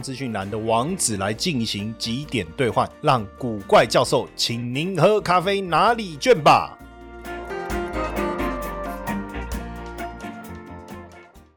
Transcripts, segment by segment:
资讯栏的网址来进行几点兑换，让古怪教授请您喝咖啡拿礼券吧。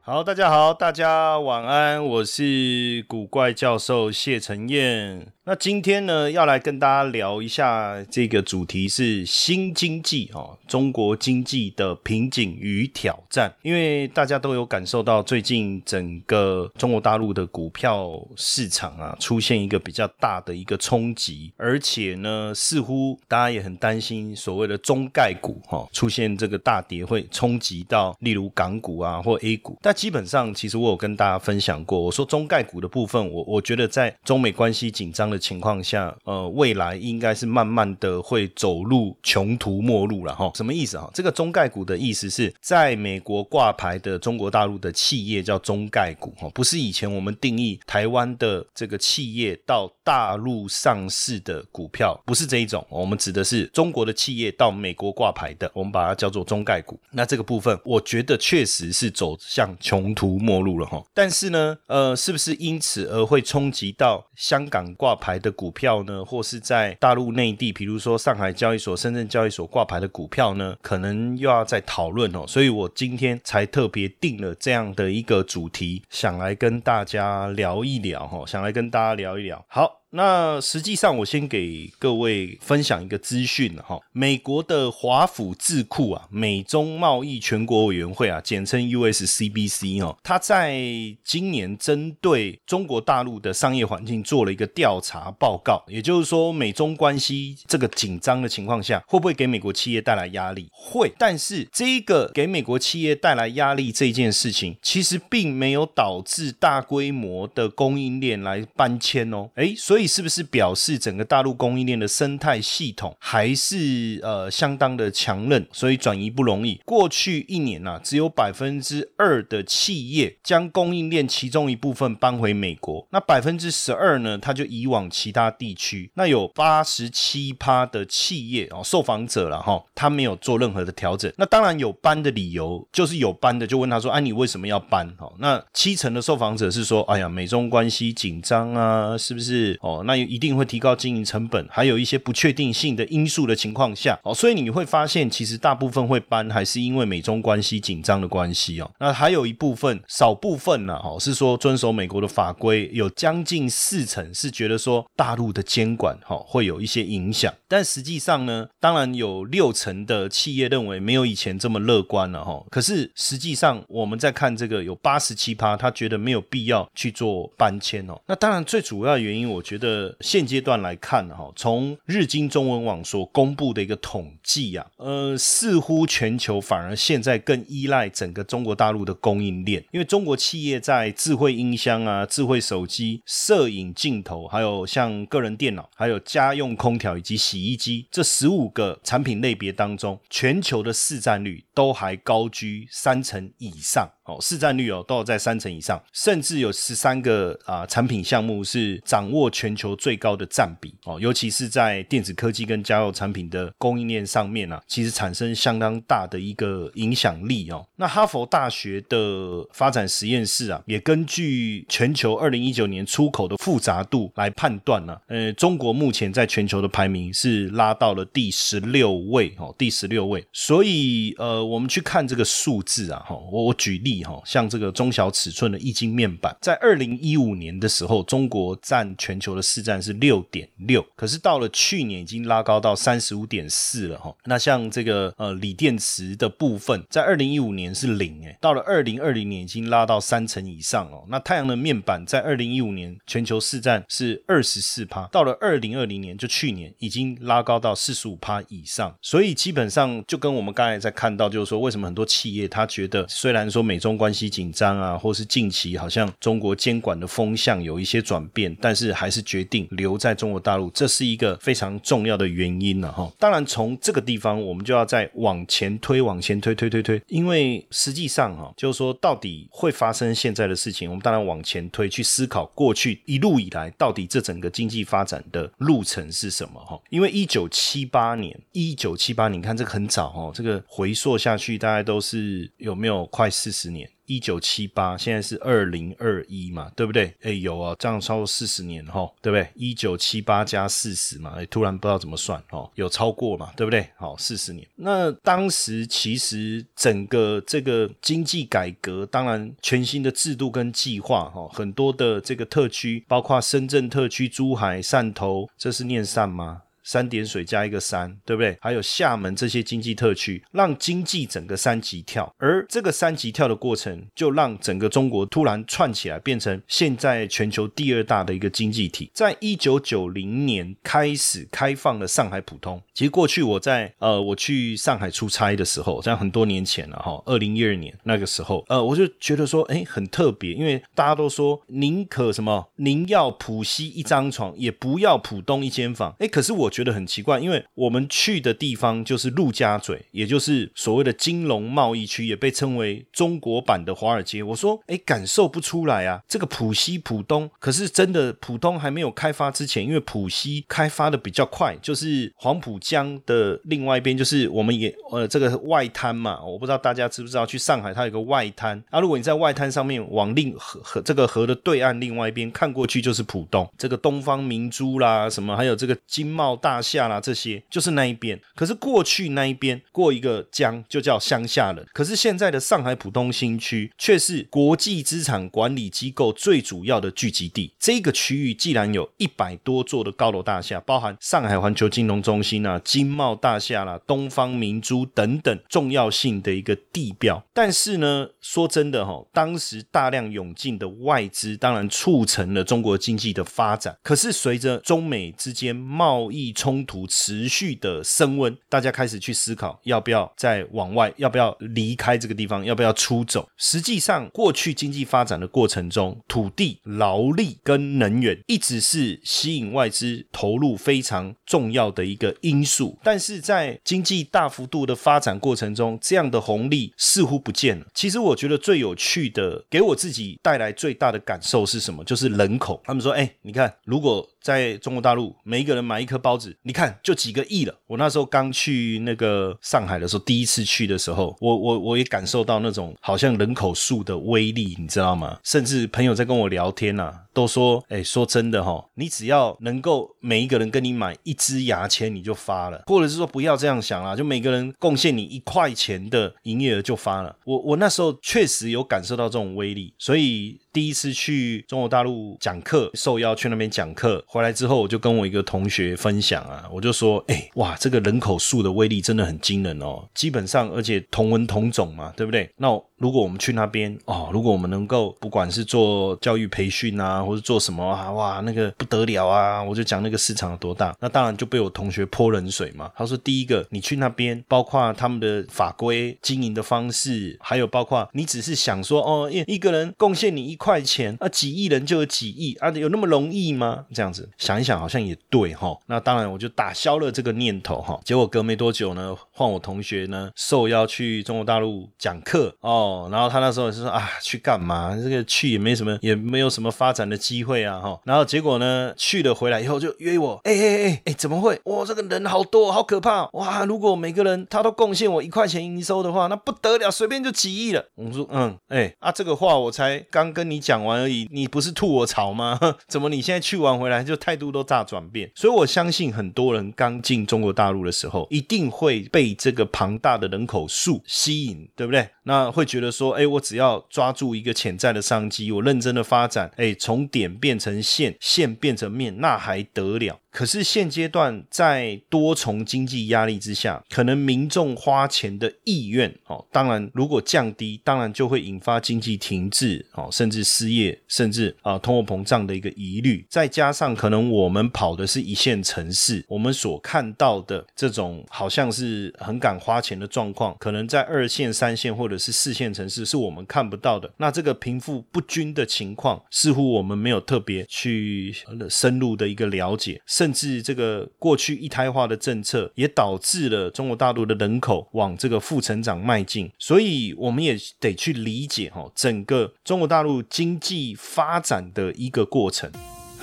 好，大家好，大家晚安，我是古怪教授谢承彦。那今天呢，要来跟大家聊一下这个主题是新经济哦，中国经济的瓶颈与挑战。因为大家都有感受到，最近整个中国大陆的股票市场啊，出现一个比较大的一个冲击，而且呢，似乎大家也很担心所谓的中概股哈出现这个大跌，会冲击到例如港股啊或 A 股。但基本上，其实我有跟大家分享过，我说中概股的部分，我我觉得在中美关系紧张的情况下，呃，未来应该是慢慢的会走入穷途末路了哈。什么意思哈？这个中概股的意思是在美国挂牌的中国大陆的企业叫中概股哈，不是以前我们定义台湾的这个企业到大陆上市的股票，不是这一种。我们指的是中国的企业到美国挂牌的，我们把它叫做中概股。那这个部分，我觉得确实是走向。穷途末路了哈，但是呢，呃，是不是因此而会冲击到香港挂牌的股票呢？或是在大陆内地，比如说上海交易所、深圳交易所挂牌的股票呢？可能又要再讨论哦。所以我今天才特别定了这样的一个主题，想来跟大家聊一聊哈，想来跟大家聊一聊。好。那实际上，我先给各位分享一个资讯哈，美国的华府智库啊，美中贸易全国委员会啊，简称 USCBC 哦，它在今年针对中国大陆的商业环境做了一个调查报告，也就是说，美中关系这个紧张的情况下，会不会给美国企业带来压力？会，但是这个给美国企业带来压力这件事情，其实并没有导致大规模的供应链来搬迁哦，哎，所以。是不是表示整个大陆供应链的生态系统还是呃相当的强韧，所以转移不容易？过去一年呢，只有百分之二的企业将供应链其中一部分搬回美国，那百分之十二呢，它就移往其他地区。那有八十七趴的企业哦，受访者了哈，他没有做任何的调整。那当然有搬的理由，就是有搬的就问他说：“哎，你为什么要搬？”哦，那七成的受访者是说：“哎呀，美中关系紧张啊，是不是？”哦。那一定会提高经营成本，还有一些不确定性的因素的情况下，哦，所以你会发现，其实大部分会搬还是因为美中关系紧张的关系哦。那还有一部分，少部分呢，哦，是说遵守美国的法规，有将近四成是觉得说大陆的监管，哈，会有一些影响。但实际上呢，当然有六成的企业认为没有以前这么乐观了，哈。可是实际上我们在看这个，有八十七趴，他觉得没有必要去做搬迁哦。那当然最主要原因，我觉得。的，现阶段来看哈，从日经中文网所公布的一个统计啊，呃，似乎全球反而现在更依赖整个中国大陆的供应链，因为中国企业在智慧音箱啊、智慧手机、摄影镜头，还有像个人电脑、还有家用空调以及洗衣机这十五个产品类别当中，全球的市占率都还高居三成以上。哦，市占率哦都有在三成以上，甚至有十三个啊产品项目是掌握全球最高的占比哦，尤其是在电子科技跟家用产品的供应链上面啊，其实产生相当大的一个影响力哦。那哈佛大学的发展实验室啊，也根据全球二零一九年出口的复杂度来判断呢，呃，中国目前在全球的排名是拉到了第十六位哦，第十六位。所以呃，我们去看这个数字啊，哈，我我举例。哈，像这个中小尺寸的液晶面板，在二零一五年的时候，中国占全球的市占是六点六，可是到了去年已经拉高到三十五点四了哈。那像这个呃锂电池的部分，在二零一五年是零哎，到了二零二零年已经拉到三成以上哦。那太阳能面板在二零一五年全球市占是二十四趴，到了二零二零年就去年已经拉高到四十五趴以上。所以基本上就跟我们刚才在看到，就是说为什么很多企业他觉得虽然说美中关系紧张啊，或是近期好像中国监管的风向有一些转变，但是还是决定留在中国大陆，这是一个非常重要的原因了哈。当然，从这个地方我们就要再往前推，往前推，推推推，因为实际上哈，就是说到底会发生现在的事情，我们当然往前推去思考过去一路以来到底这整个经济发展的路程是什么哈。因为一九七八年，一九七八年，你看这个很早哦，这个回溯下去大概都是有没有快四十年？一九七八，现在是二零二一嘛，对不对？哎，有啊，这样超过四十年哈，对不对？一九七八加四十嘛，哎，突然不知道怎么算哦，有超过嘛，对不对？好，四十年。那当时其实整个这个经济改革，当然全新的制度跟计划哈，很多的这个特区，包括深圳特区、珠海、汕头，这是念汕吗？三点水加一个三，对不对？还有厦门这些经济特区，让经济整个三级跳，而这个三级跳的过程，就让整个中国突然串起来，变成现在全球第二大的一个经济体。在一九九零年开始开放了上海浦东。其实过去我在呃我去上海出差的时候，在很多年前了哈，二零一二年那个时候，呃，我就觉得说，哎，很特别，因为大家都说宁可什么，宁要浦西一张床，也不要浦东一间房。哎，可是我。觉得很奇怪，因为我们去的地方就是陆家嘴，也就是所谓的金融贸易区，也被称为中国版的华尔街。我说，哎，感受不出来啊。这个浦西、浦东，可是真的浦东还没有开发之前，因为浦西开发的比较快，就是黄浦江的另外一边，就是我们也呃这个外滩嘛。我不知道大家知不知道，去上海它有个外滩啊。如果你在外滩上面往另河河这个河的对岸另外一边看过去，就是浦东，这个东方明珠啦，什么还有这个金茂。大厦啦，这些就是那一边。可是过去那一边过一个江就叫乡下了。可是现在的上海浦东新区却是国际资产管理机构最主要的聚集地。这个区域既然有一百多座的高楼大厦，包含上海环球金融中心啊、金茂大厦啦、东方明珠等等重要性的一个地标。但是呢，说真的哈，当时大量涌进的外资，当然促成了中国经济的发展。可是随着中美之间贸易，冲突持续的升温，大家开始去思考要不要再往外，要不要离开这个地方，要不要出走。实际上，过去经济发展的过程中，土地、劳力跟能源一直是吸引外资投入非常重要的一个因素。但是在经济大幅度的发展过程中，这样的红利似乎不见了。其实，我觉得最有趣的，给我自己带来最大的感受是什么？就是人口。他们说：“哎，你看，如果在中国大陆，每一个人买一颗包子。”你看，就几个亿了。我那时候刚去那个上海的时候，第一次去的时候，我我我也感受到那种好像人口数的威力，你知道吗？甚至朋友在跟我聊天呐，都说：“哎，说真的哈，你只要能够每一个人跟你买一支牙签，你就发了；或者是说不要这样想啦，就每个人贡献你一块钱的营业额就发了。”我我那时候确实有感受到这种威力，所以第一次去中国大陆讲课，受邀去那边讲课，回来之后我就跟我一个同学分享。啊，我就说，哎，哇，这个人口数的威力真的很惊人哦。基本上，而且同文同种嘛，对不对？那如果我们去那边哦，如果我们能够不管是做教育培训啊，或者做什么啊，哇，那个不得了啊！我就讲那个市场有多大。那当然就被我同学泼冷水嘛。他说，第一个，你去那边，包括他们的法规、经营的方式，还有包括你只是想说，哦，一一个人贡献你一块钱啊，几亿人就有几亿啊，有那么容易吗？这样子想一想，好像也对哈。那当然。我就打消了这个念头哈，结果隔没多久呢，换我同学呢受邀去中国大陆讲课哦，然后他那时候是说啊，去干嘛？这个去也没什么，也没有什么发展的机会啊哈。然后结果呢，去了回来以后就约我，哎哎哎哎，怎么会？哇，这个人好多，好可怕哇！如果每个人他都贡献我一块钱营收的话，那不得了，随便就几亿了。我说嗯，哎啊，这个话我才刚跟你讲完而已，你不是吐我槽吗？怎么你现在去完回来就态度都大转变？所以我相信。很多人刚进中国大陆的时候，一定会被这个庞大的人口数吸引，对不对？那会觉得说，哎，我只要抓住一个潜在的商机，我认真的发展，哎，从点变成线，线变成面，那还得了？可是现阶段在多重经济压力之下，可能民众花钱的意愿哦，当然如果降低，当然就会引发经济停滞哦，甚至失业，甚至啊通货膨胀的一个疑虑。再加上可能我们跑的是一线城市，我们所看到的这种好像是很敢花钱的状况，可能在二线、三线或者是四线城市是我们看不到的。那这个贫富不均的情况，似乎我们没有特别去深入的一个了解，甚至这个过去一胎化的政策也导致了中国大陆的人口往这个负成长迈进，所以我们也得去理解哈整个中国大陆经济发展的一个过程。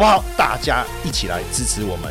好不好？大家一起来支持我们。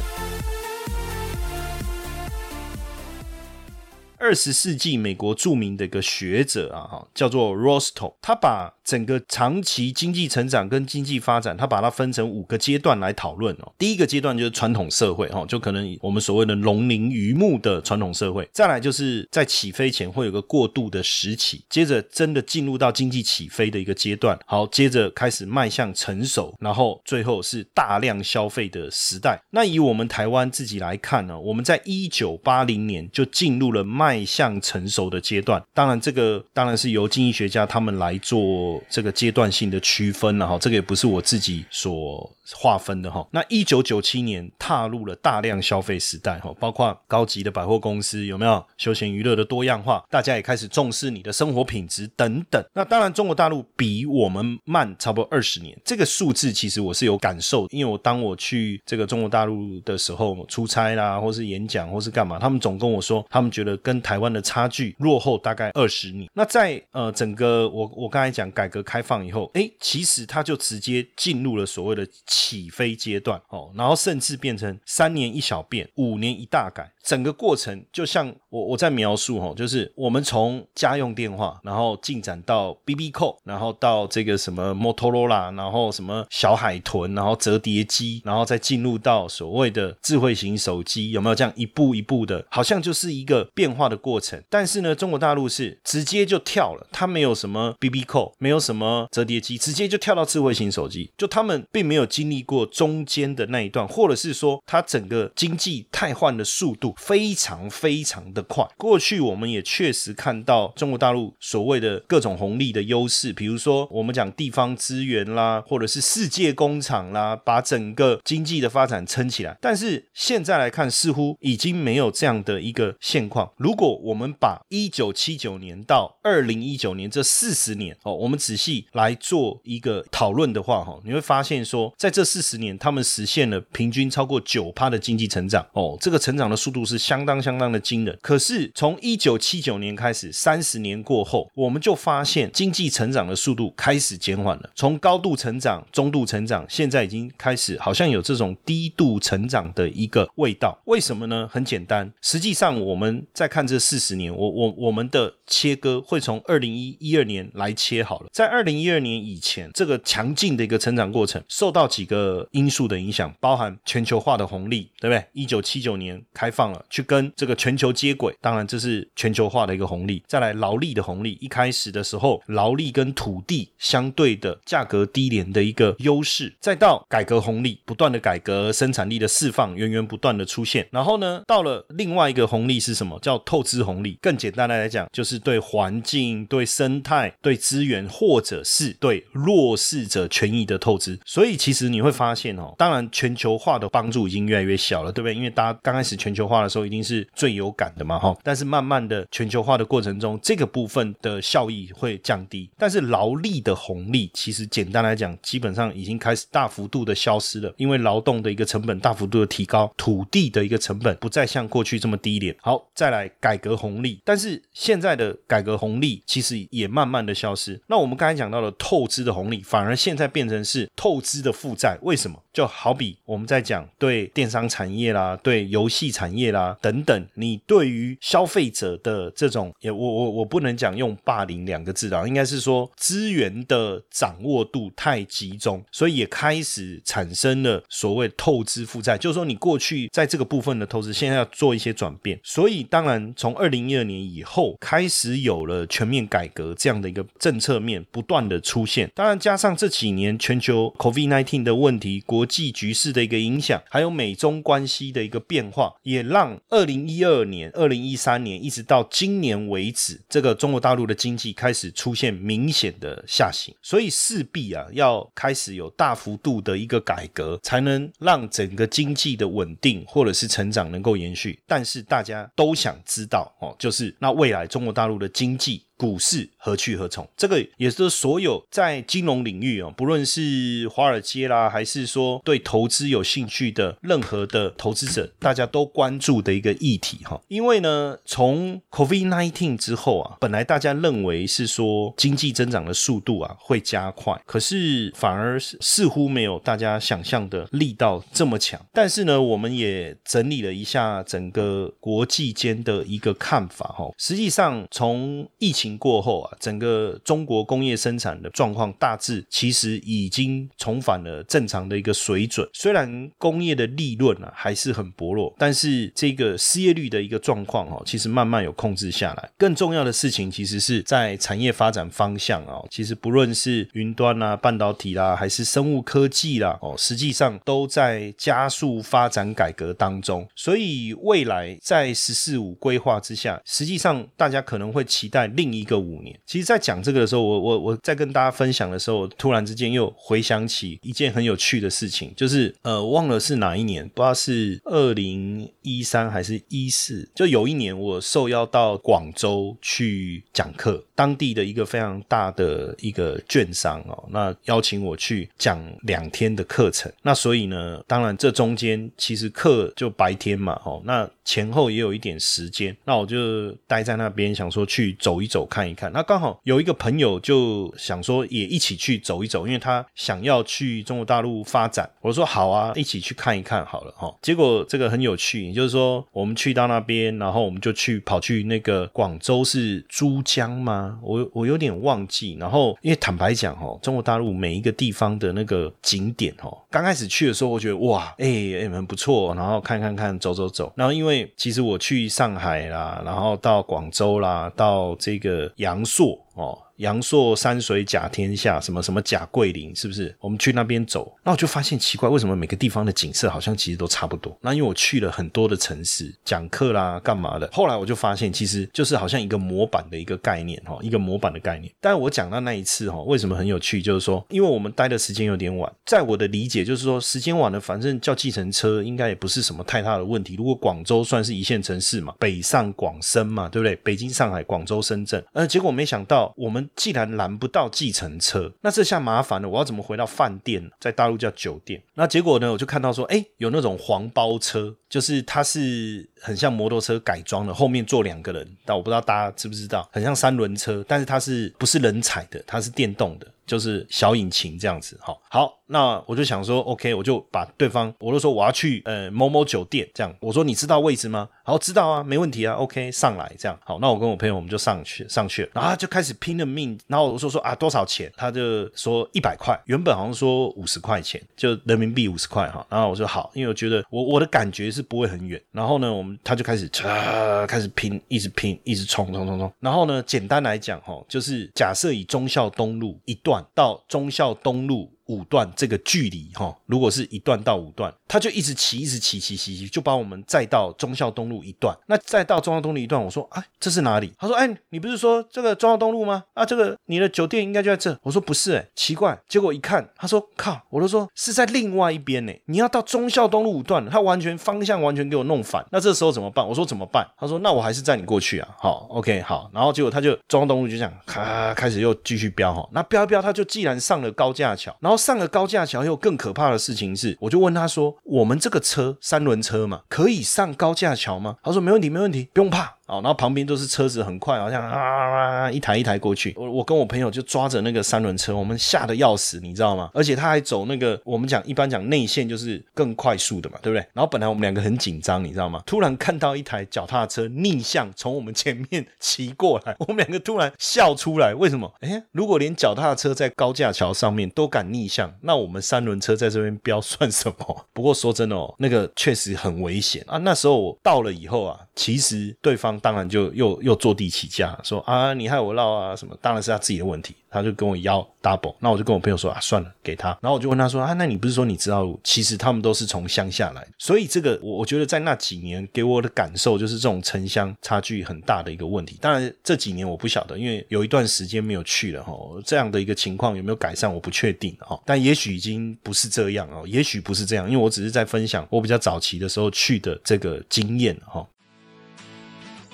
二十世纪美国著名的一个学者啊，哈，叫做 Rostow，他把整个长期经济成长跟经济发展，他把它分成五个阶段来讨论哦。第一个阶段就是传统社会，哈，就可能我们所谓的农林渔牧的传统社会。再来就是在起飞前会有个过渡的时期，接着真的进入到经济起飞的一个阶段，好，接着开始迈向成熟，然后最后是大量消费的时代。那以我们台湾自己来看呢，我们在一九八零年就进入了迈。迈向成熟的阶段，当然这个当然是由经济学家他们来做这个阶段性的区分了哈，这个也不是我自己所划分的哈。那一九九七年踏入了大量消费时代哈，包括高级的百货公司有没有休闲娱乐的多样化，大家也开始重视你的生活品质等等。那当然中国大陆比我们慢差不多二十年，这个数字其实我是有感受，因为我当我去这个中国大陆的时候出差啦，或是演讲或是干嘛，他们总跟我说，他们觉得跟台湾的差距落后大概二十年。那在呃整个我我刚才讲改改革开放以后，哎，其实它就直接进入了所谓的起飞阶段哦，然后甚至变成三年一小变，五年一大改。整个过程就像我我在描述哦，就是我们从家用电话，然后进展到 B B 扣，然后到这个什么摩托罗拉，然后什么小海豚，然后折叠机，然后再进入到所谓的智慧型手机，有没有这样一步一步的？好像就是一个变化的过程。但是呢，中国大陆是直接就跳了，它没有什么 B B 扣，没有什么。折叠机，直接就跳到智慧型手机，就他们并没有经历过中间的那一段，或者是说它整个经济汰换的速度。非常非常的快。过去我们也确实看到中国大陆所谓的各种红利的优势，比如说我们讲地方资源啦，或者是世界工厂啦，把整个经济的发展撑起来。但是现在来看，似乎已经没有这样的一个现况。如果我们把一九七九年到二零一九年这四十年哦，我们仔细来做一个讨论的话，哈，你会发现说，在这四十年，他们实现了平均超过九趴的经济成长哦，这个成长的速度。是相当相当的惊人，可是从一九七九年开始，三十年过后，我们就发现经济成长的速度开始减缓了。从高度成长、中度成长，现在已经开始好像有这种低度成长的一个味道。为什么呢？很简单，实际上我们在看这四十年，我我我们的切割会从二零一一二年来切好了。在二零一二年以前，这个强劲的一个成长过程受到几个因素的影响，包含全球化的红利，对不对？一九七九年开放了。去跟这个全球接轨，当然这是全球化的一个红利。再来劳力的红利，一开始的时候，劳力跟土地相对的价格低廉的一个优势。再到改革红利，不断的改革生产力的释放，源源不断的出现。然后呢，到了另外一个红利是什么？叫透支红利。更简单的来讲，就是对环境、对生态、对资源或者是对弱势者权益的透支。所以其实你会发现哦，当然全球化的帮助已经越来越小了，对不对？因为大家刚开始全球化的时候一定是最有感的嘛，哈。但是慢慢的全球化的过程中，这个部分的效益会降低。但是劳力的红利，其实简单来讲，基本上已经开始大幅度的消失了，因为劳动的一个成本大幅度的提高，土地的一个成本不再像过去这么低廉。好，再来改革红利，但是现在的改革红利其实也慢慢的消失。那我我们刚才讲到的透支的红利，反而现在变成是透支的负债。为什么？就好比我们在讲对电商产业啦、对游戏产业啦等等，你对于消费者的这种，也我我我不能讲用霸凌两个字啊，应该是说资源的掌握度太集中，所以也开始产生了所谓透支负债。就是说，你过去在这个部分的投资，现在要做一些转变。所以，当然从二零一二年以后开始有了全面改革这样的一个政策面不断的出现。当然，加上这几年全球 COVID nineteen 的问题，国际局势的一个影响，还有美中关系的一个变化，也让二零一二年、二零一三年一直到今年为止，这个中国大陆的经济开始出现明显的下行，所以势必啊要开始有大幅度的一个改革，才能让整个经济的稳定或者是成长能够延续。但是大家都想知道哦，就是那未来中国大陆的经济。股市何去何从？这个也是所有在金融领域哦，不论是华尔街啦，还是说对投资有兴趣的任何的投资者，大家都关注的一个议题哈。因为呢，从 COVID nineteen 之后啊，本来大家认为是说经济增长的速度啊会加快，可是反而似乎没有大家想象的力道这么强。但是呢，我们也整理了一下整个国际间的一个看法哈，实际上从疫情。过后啊，整个中国工业生产的状况大致其实已经重返了正常的一个水准。虽然工业的利润啊还是很薄弱，但是这个失业率的一个状况哦，其实慢慢有控制下来。更重要的事情，其实是在产业发展方向啊，其实不论是云端啊、半导体啦，还是生物科技啦，哦，实际上都在加速发展改革当中。所以未来在“十四五”规划之下，实际上大家可能会期待另一。一个五年，其实，在讲这个的时候，我我我在跟大家分享的时候，突然之间又回想起一件很有趣的事情，就是呃，忘了是哪一年，不知道是二零一三还是一四，就有一年我受邀到广州去讲课，当地的一个非常大的一个券商哦，那邀请我去讲两天的课程，那所以呢，当然这中间其实课就白天嘛，哦，那前后也有一点时间，那我就待在那边，想说去走一走。看一看，那刚好有一个朋友就想说也一起去走一走，因为他想要去中国大陆发展。我说好啊，一起去看一看好了哈。结果这个很有趣，也就是说我们去到那边，然后我们就去跑去那个广州是珠江吗？我我有点忘记。然后因为坦白讲哦，中国大陆每一个地方的那个景点哦，刚开始去的时候我觉得哇，哎哎蛮不错，然后看看看走走走。然后因为其实我去上海啦，然后到广州啦，到这个。阳朔哦。阳朔山水甲天下，什么什么甲桂林，是不是？我们去那边走，那我就发现奇怪，为什么每个地方的景色好像其实都差不多？那因为我去了很多的城市讲课啦，干嘛的？后来我就发现，其实就是好像一个模板的一个概念哈，一个模板的概念。但是我讲到那一次哈，为什么很有趣？就是说，因为我们待的时间有点晚，在我的理解就是说，时间晚了，反正叫计程车应该也不是什么太大的问题。如果广州算是一线城市嘛，北上广深嘛，对不对？北京、上海、广州、深圳，呃，结果没想到我们。既然拦不到计程车，那这下麻烦了。我要怎么回到饭店？在大陆叫酒店。那结果呢？我就看到说，哎，有那种黄包车，就是它是很像摩托车改装的，后面坐两个人。但我不知道大家知不知道，很像三轮车，但是它是不是人踩的？它是电动的。就是小引擎这样子，好，好，那我就想说，OK，我就把对方，我就说我要去呃某某酒店，这样，我说你知道位置吗？好，知道啊，没问题啊，OK，上来这样，好，那我跟我朋友我们就上去上去了，然后他就开始拼了命，然后我说说啊多少钱？他就说一百块，原本好像说五十块钱，就人民币五十块哈，然后我说好，因为我觉得我我的感觉是是不会很远，然后呢，我们他就开始啊开始拼，一直拼，一直冲冲冲冲，然后呢，简单来讲哈，就是假设以忠孝东路一段。到忠孝东路。五段这个距离哈，如果是一段到五段，他就一直骑，一直骑，骑骑骑，就把我们载到忠孝东路一段。那再到忠孝东路一段，我说啊，这是哪里？他说，哎，你不是说这个忠孝东路吗？啊，这个你的酒店应该就在这。我说不是，哎，奇怪。结果一看，他说靠，我都说是在另外一边呢。你要到忠孝东路五段，他完全方向完全给我弄反。那这时候怎么办？我说怎么办？他说那我还是载你过去啊。好，OK，好。然后结果他就忠孝东路就这样，咔，开始又继续飙哈。那飙一飙，他就既然上了高架桥，然后上了高架桥，又更可怕的事情是，我就问他说，我们这个车三轮车嘛，可以上高架桥吗？他说没问题，没问题，不用怕。哦，然后旁边都是车子，很快，好像啊啊,啊一台一台过去。我我跟我朋友就抓着那个三轮车，我们吓得要死，你知道吗？而且他还走那个我们讲一般讲内线就是更快速的嘛，对不对？然后本来我们两个很紧张，你知道吗？突然看到一台脚踏车逆向从我们前面骑过来，我们两个突然笑出来。为什么？哎，如果连脚踏车在高架桥上面都敢逆向，那我们三轮车在这边飙算什么？不过说真的哦，那个确实很危险啊。那时候我到了以后啊，其实对方。当然就又又坐地起价，说啊你害我闹啊什么，当然是他自己的问题，他就跟我要 double，那我就跟我朋友说啊算了给他，然后我就问他说啊那你不是说你知道，其实他们都是从乡下来，所以这个我我觉得在那几年给我的感受就是这种城乡差距很大的一个问题。当然这几年我不晓得，因为有一段时间没有去了哈，这样的一个情况有没有改善我不确定哈，但也许已经不是这样哦，也许不是这样，因为我只是在分享我比较早期的时候去的这个经验哈。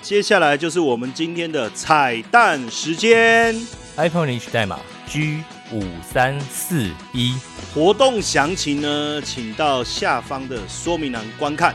接下来就是我们今天的彩蛋时间，iPhone 领取代码 G 五三四一，活动详情呢，请到下方的说明栏观看。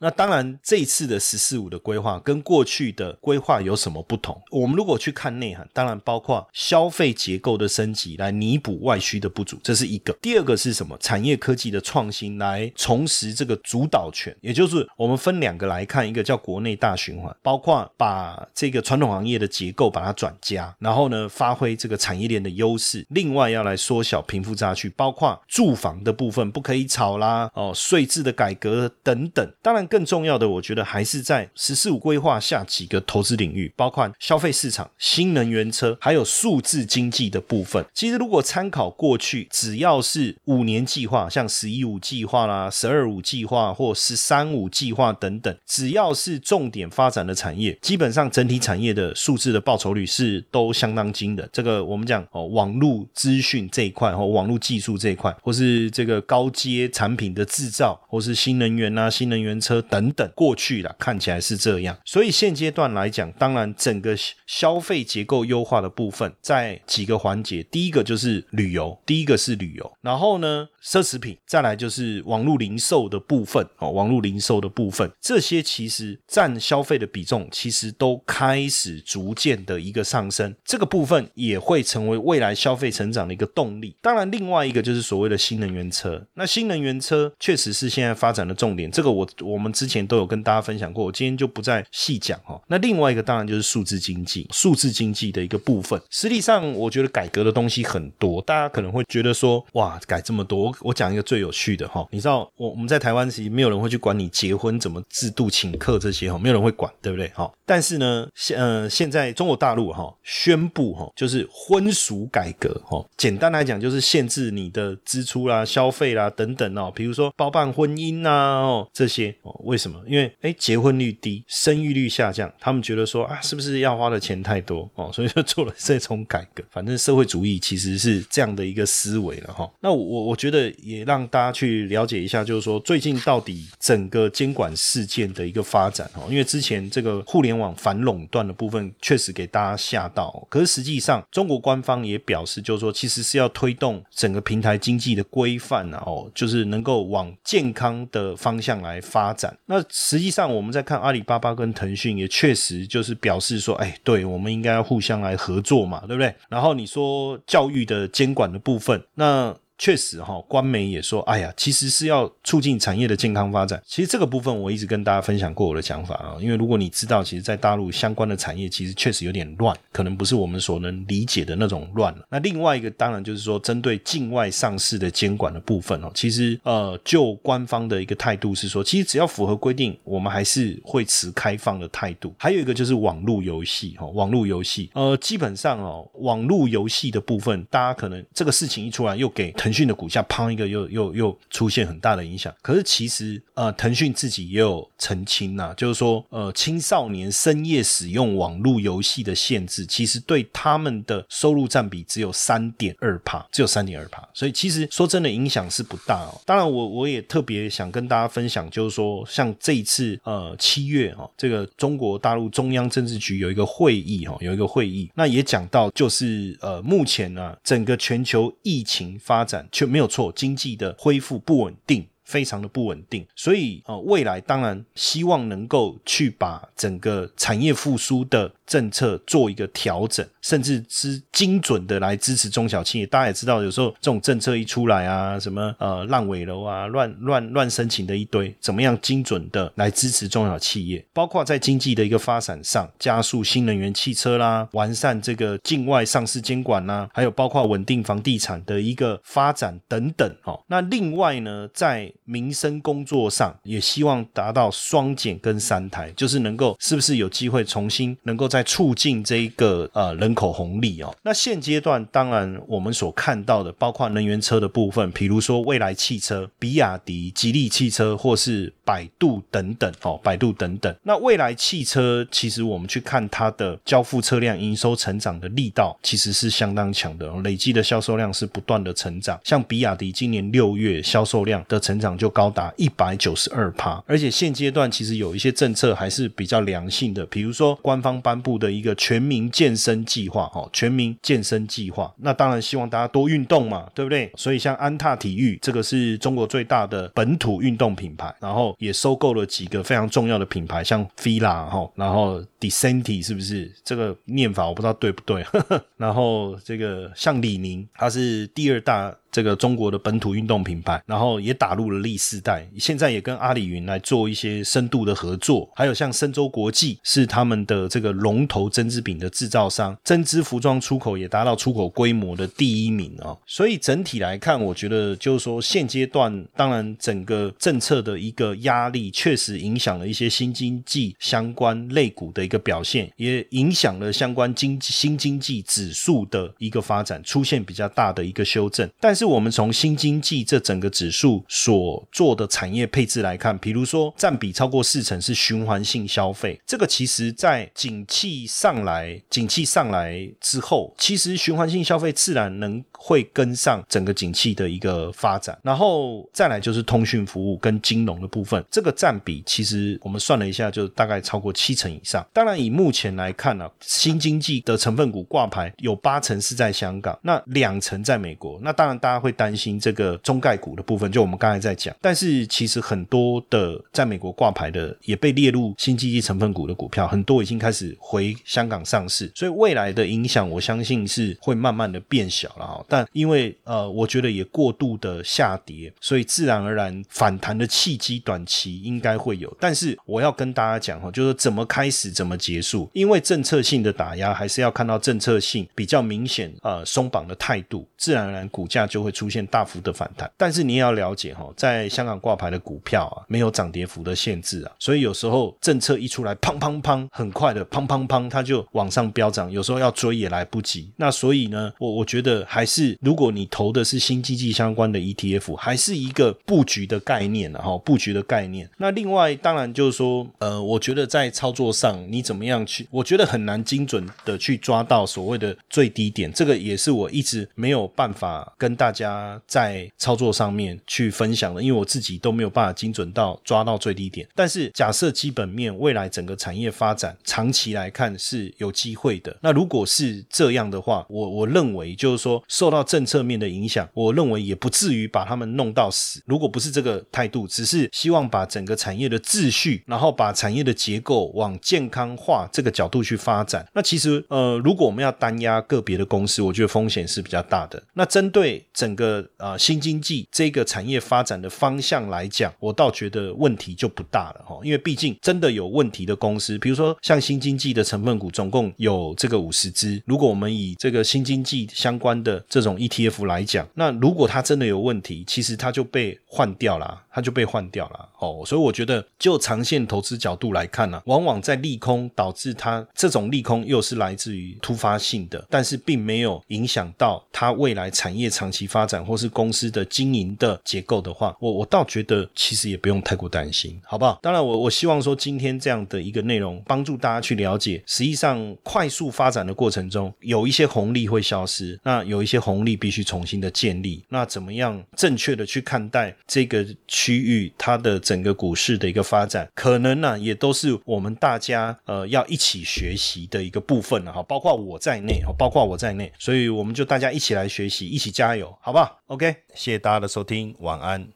那当然，这一次的“十四五”的规划跟过去的规划有什么不同？我们如果去看内涵，当然包括消费结构的升级来弥补外需的不足，这是一个。第二个是什么？产业科技的创新来重拾这个主导权，也就是我们分两个来看，一个叫国内大循环，包括把这个传统行业的结构把它转加，然后呢发挥这个产业链的优势。另外要来缩小贫富差距，包括住房的部分不可以炒啦，哦，税制的改革等等。当然。更重要的，我觉得还是在“十四五”规划下几个投资领域，包括消费市场、新能源车，还有数字经济的部分。其实，如果参考过去，只要是五年计划，像“十一五”计划啦、“十二五”计划或“十三五”计划等等，只要是重点发展的产业，基本上整体产业的数字的报酬率是都相当精的。这个我们讲哦，网络资讯这一块，或网络技术这一块，或是这个高阶产品的制造，或是新能源啊、新能源车。等等，过去了看起来是这样，所以现阶段来讲，当然整个消费结构优化的部分，在几个环节，第一个就是旅游，第一个是旅游，然后呢，奢侈品，再来就是网络零售的部分哦，网络零售的部分，这些其实占消费的比重，其实都开始逐渐的一个上升，这个部分也会成为未来消费成长的一个动力。当然，另外一个就是所谓的新能源车，那新能源车确实是现在发展的重点，这个我我们。之前都有跟大家分享过，我今天就不再细讲哈。那另外一个当然就是数字经济，数字经济的一个部分。实际上，我觉得改革的东西很多，大家可能会觉得说，哇，改这么多。我我讲一个最有趣的哈，你知道，我我们在台湾其实没有人会去管你结婚怎么制度、请客这些哈，没有人会管，对不对？哈。但是呢，现呃现在中国大陆哈宣布哈，就是婚俗改革哈。简单来讲，就是限制你的支出啦、消费啦等等哦，比如说包办婚姻呐哦这些哦。为什么？因为哎，结婚率低，生育率下降，他们觉得说啊，是不是要花的钱太多哦？所以就做了这种改革。反正社会主义其实是这样的一个思维了哈。那我我觉得也让大家去了解一下，就是说最近到底整个监管事件的一个发展哦。因为之前这个互联网反垄断的部分确实给大家吓到，可是实际上中国官方也表示，就是说其实是要推动整个平台经济的规范哦，就是能够往健康的方向来发展。那实际上，我们在看阿里巴巴跟腾讯，也确实就是表示说，哎，对我们应该要互相来合作嘛，对不对？然后你说教育的监管的部分，那。确实哈，官媒也说，哎呀，其实是要促进产业的健康发展。其实这个部分我一直跟大家分享过我的想法啊，因为如果你知道，其实，在大陆相关的产业其实确实有点乱，可能不是我们所能理解的那种乱。那另外一个当然就是说，针对境外上市的监管的部分哦，其实呃，就官方的一个态度是说，其实只要符合规定，我们还是会持开放的态度。还有一个就是网络游戏哈，网络游戏呃，基本上哦，网络游戏的部分，大家可能这个事情一出来，又给腾讯的股价砰一个又又又出现很大的影响。可是其实呃，腾讯自己也有澄清呐，就是说呃，青少年深夜使用网络游戏的限制，其实对他们的收入占比只有三点二帕，只有三点二帕。所以其实说真的，影响是不大哦。当然，我我也特别想跟大家分享，就是说像这一次呃七月哈，这个中国大陆中央政治局有一个会议哈，有一个会议，那也讲到就是呃目前呢整个全球疫情发展却没有错，经济的恢复不稳定。非常的不稳定，所以呃，未来当然希望能够去把整个产业复苏的政策做一个调整，甚至之精准的来支持中小企业。大家也知道，有时候这种政策一出来啊，什么呃烂尾楼啊，乱乱乱申请的一堆，怎么样精准的来支持中小企业？包括在经济的一个发展上，加速新能源汽车啦，完善这个境外上市监管啦，还有包括稳定房地产的一个发展等等哦。那另外呢，在民生工作上也希望达到双减跟三台，就是能够是不是有机会重新能够在在促进这一个呃人口红利哦？那现阶段当然我们所看到的，包括能源车的部分，比如说未来汽车、比亚迪、吉利汽车或是百度等等哦，百度等等。那未来汽车其实我们去看它的交付车辆营收成长的力道，其实是相当强的，累计的销售量是不断的成长。像比亚迪今年六月销售量的成长。就高达一百九十二帕，而且现阶段其实有一些政策还是比较良性的，比如说官方颁布的一个全民健身计划，哦，全民健身计划，那当然希望大家多运动嘛，对不对？所以像安踏体育，这个是中国最大的本土运动品牌，然后也收购了几个非常重要的品牌，像 Fila 哈，然后 Descenti 是不是这个念法我不知道对不对？然后这个像李宁，它是第二大。这个中国的本土运动品牌，然后也打入了第四代，现在也跟阿里云来做一些深度的合作，还有像深州国际是他们的这个龙龙头针织品的制造商，针织服装出口也达到出口规模的第一名啊。所以整体来看，我觉得就是说现阶段，当然整个政策的一个压力确实影响了一些新经济相关类股的一个表现，也影响了相关经济新经济指数的一个发展，出现比较大的一个修正，但。是我们从新经济这整个指数所做的产业配置来看，比如说占比超过四成是循环性消费，这个其实在景气上来、景气上来之后，其实循环性消费自然能会跟上整个景气的一个发展。然后再来就是通讯服务跟金融的部分，这个占比其实我们算了一下，就大概超过七成以上。当然以目前来看呢，新经济的成分股挂牌有八成是在香港，那两成在美国。那当然。大家会担心这个中概股的部分，就我们刚才在讲，但是其实很多的在美国挂牌的也被列入新经济成分股的股票，很多已经开始回香港上市，所以未来的影响，我相信是会慢慢的变小了哈。但因为呃，我觉得也过度的下跌，所以自然而然反弹的契机短期应该会有。但是我要跟大家讲哈，就是怎么开始，怎么结束，因为政策性的打压还是要看到政策性比较明显呃松绑的态度，自然而然股价就。会出现大幅的反弹，但是你也要了解哈，在香港挂牌的股票啊，没有涨跌幅的限制啊，所以有时候政策一出来，砰砰砰，很快的砰砰砰砰，它就往上飙涨，有时候要追也来不及。那所以呢，我我觉得还是，如果你投的是新经济相关的 ETF，还是一个布局的概念啊，哈，布局的概念。那另外当然就是说，呃，我觉得在操作上你怎么样去，我觉得很难精准的去抓到所谓的最低点，这个也是我一直没有办法跟大。家在操作上面去分享的，因为我自己都没有办法精准到抓到最低点。但是假设基本面未来整个产业发展长期来看是有机会的，那如果是这样的话，我我认为就是说受到政策面的影响，我认为也不至于把他们弄到死。如果不是这个态度，只是希望把整个产业的秩序，然后把产业的结构往健康化这个角度去发展，那其实呃，如果我们要单压个别的公司，我觉得风险是比较大的。那针对整个呃新经济这个产业发展的方向来讲，我倒觉得问题就不大了哈，因为毕竟真的有问题的公司，比如说像新经济的成分股，总共有这个五十只。如果我们以这个新经济相关的这种 ETF 来讲，那如果它真的有问题，其实它就被换掉了，它就被换掉了哦。所以我觉得就长线投资角度来看呢，往往在利空导致它这种利空又是来自于突发性的，但是并没有影响到它未来产业长期发展或是公司的经营的结构的话，我我倒觉得其实也不用太过担心，好不好？当然，我我希望说今天这样的一个内容帮助大家去了解，实际上快速发展的过程中有一些红利会消失，那有一些红利必须重新的建立，那怎么样正确的去看待这个区域它的整个股市的一个发展，可能呢也都是我们大家呃要一起学习的一个部分了哈，包括我在内，包括我在内，所以我们就大家一起来学习，一起加油，好不好？OK，谢谢大家的收听，晚安。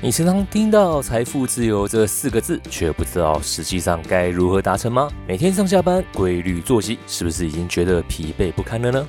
你时常听到“财富自由”这四个字，却不知道实际上该如何达成吗？每天上下班规律作息，是不是已经觉得疲惫不堪了呢？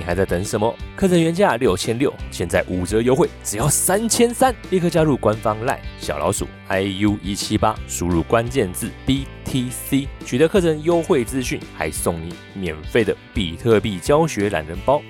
你还在等什么？课程原价六千六，现在五折优惠，只要三千三！立刻加入官方 LINE 小老鼠 iu 一七八，输入关键字 BTC，取得课程优惠资讯，还送你免费的比特币教学懒人包。